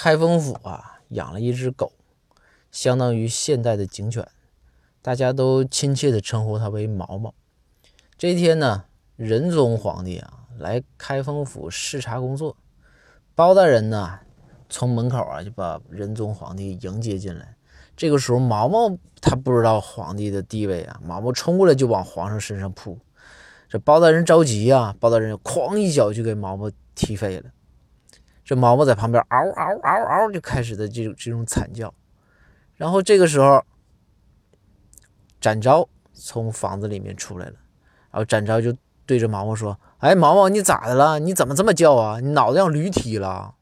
开封府啊，养了一只狗，相当于现代的警犬，大家都亲切地称呼它为毛毛。这一天呢，仁宗皇帝啊来开封府视察工作，包大人呢从门口啊就把仁宗皇帝迎接进来。这个时候，毛毛他不知道皇帝的地位啊，毛毛冲过来就往皇上身上扑。这包大人着急呀，包大人哐一脚就给毛毛踢飞了。这毛毛在旁边嗷嗷嗷嗷就开始的这种这种惨叫，然后这个时候，展昭从房子里面出来了，然后展昭就对着毛毛说：“哎，毛毛你咋的了？你怎么这么叫啊？你脑子让驴踢了？”